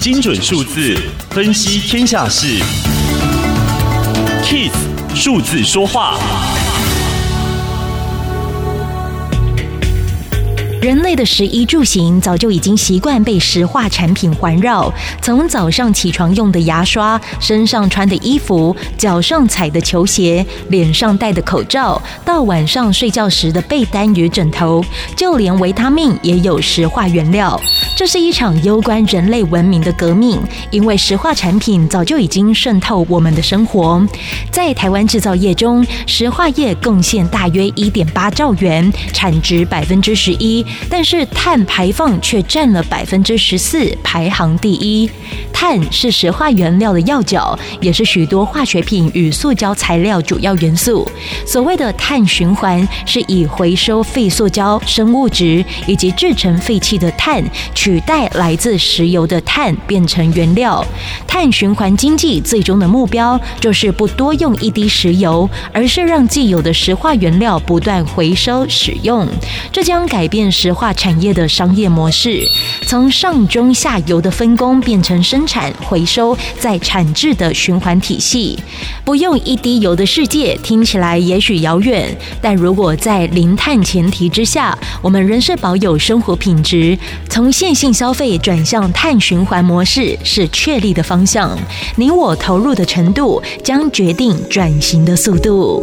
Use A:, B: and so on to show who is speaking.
A: 精准数字分析天下事，KISS 数字说话。
B: 人类的食衣住行早就已经习惯被石化产品环绕，从早上起床用的牙刷、身上穿的衣服、脚上踩的球鞋、脸上戴的口罩，到晚上睡觉时的被单与枕头，就连维他命也有石化原料。这是一场攸关人类文明的革命，因为石化产品早就已经渗透我们的生活。在台湾制造业中，石化业贡献大约一点八兆元，产值百分之十一。但是碳排放却占了百分之十四，排行第一。碳是石化原料的要角，也是许多化学品与塑胶材料主要元素。所谓的碳循环，是以回收废塑胶、生物质以及制成废弃的碳，取代来自石油的碳，变成原料。碳循环经济最终的目标，就是不多用一滴石油，而是让既有的石化原料不断回收使用。这将改变石化产业的商业模式，从上中下游的分工变成生产、回收再产制的循环体系。不用一滴油的世界听起来也许遥远，但如果在零碳前提之下，我们仍是保有生活品质。从线性消费转向碳循环模式是确立的方向。你我投入的程度将决定转型的速度。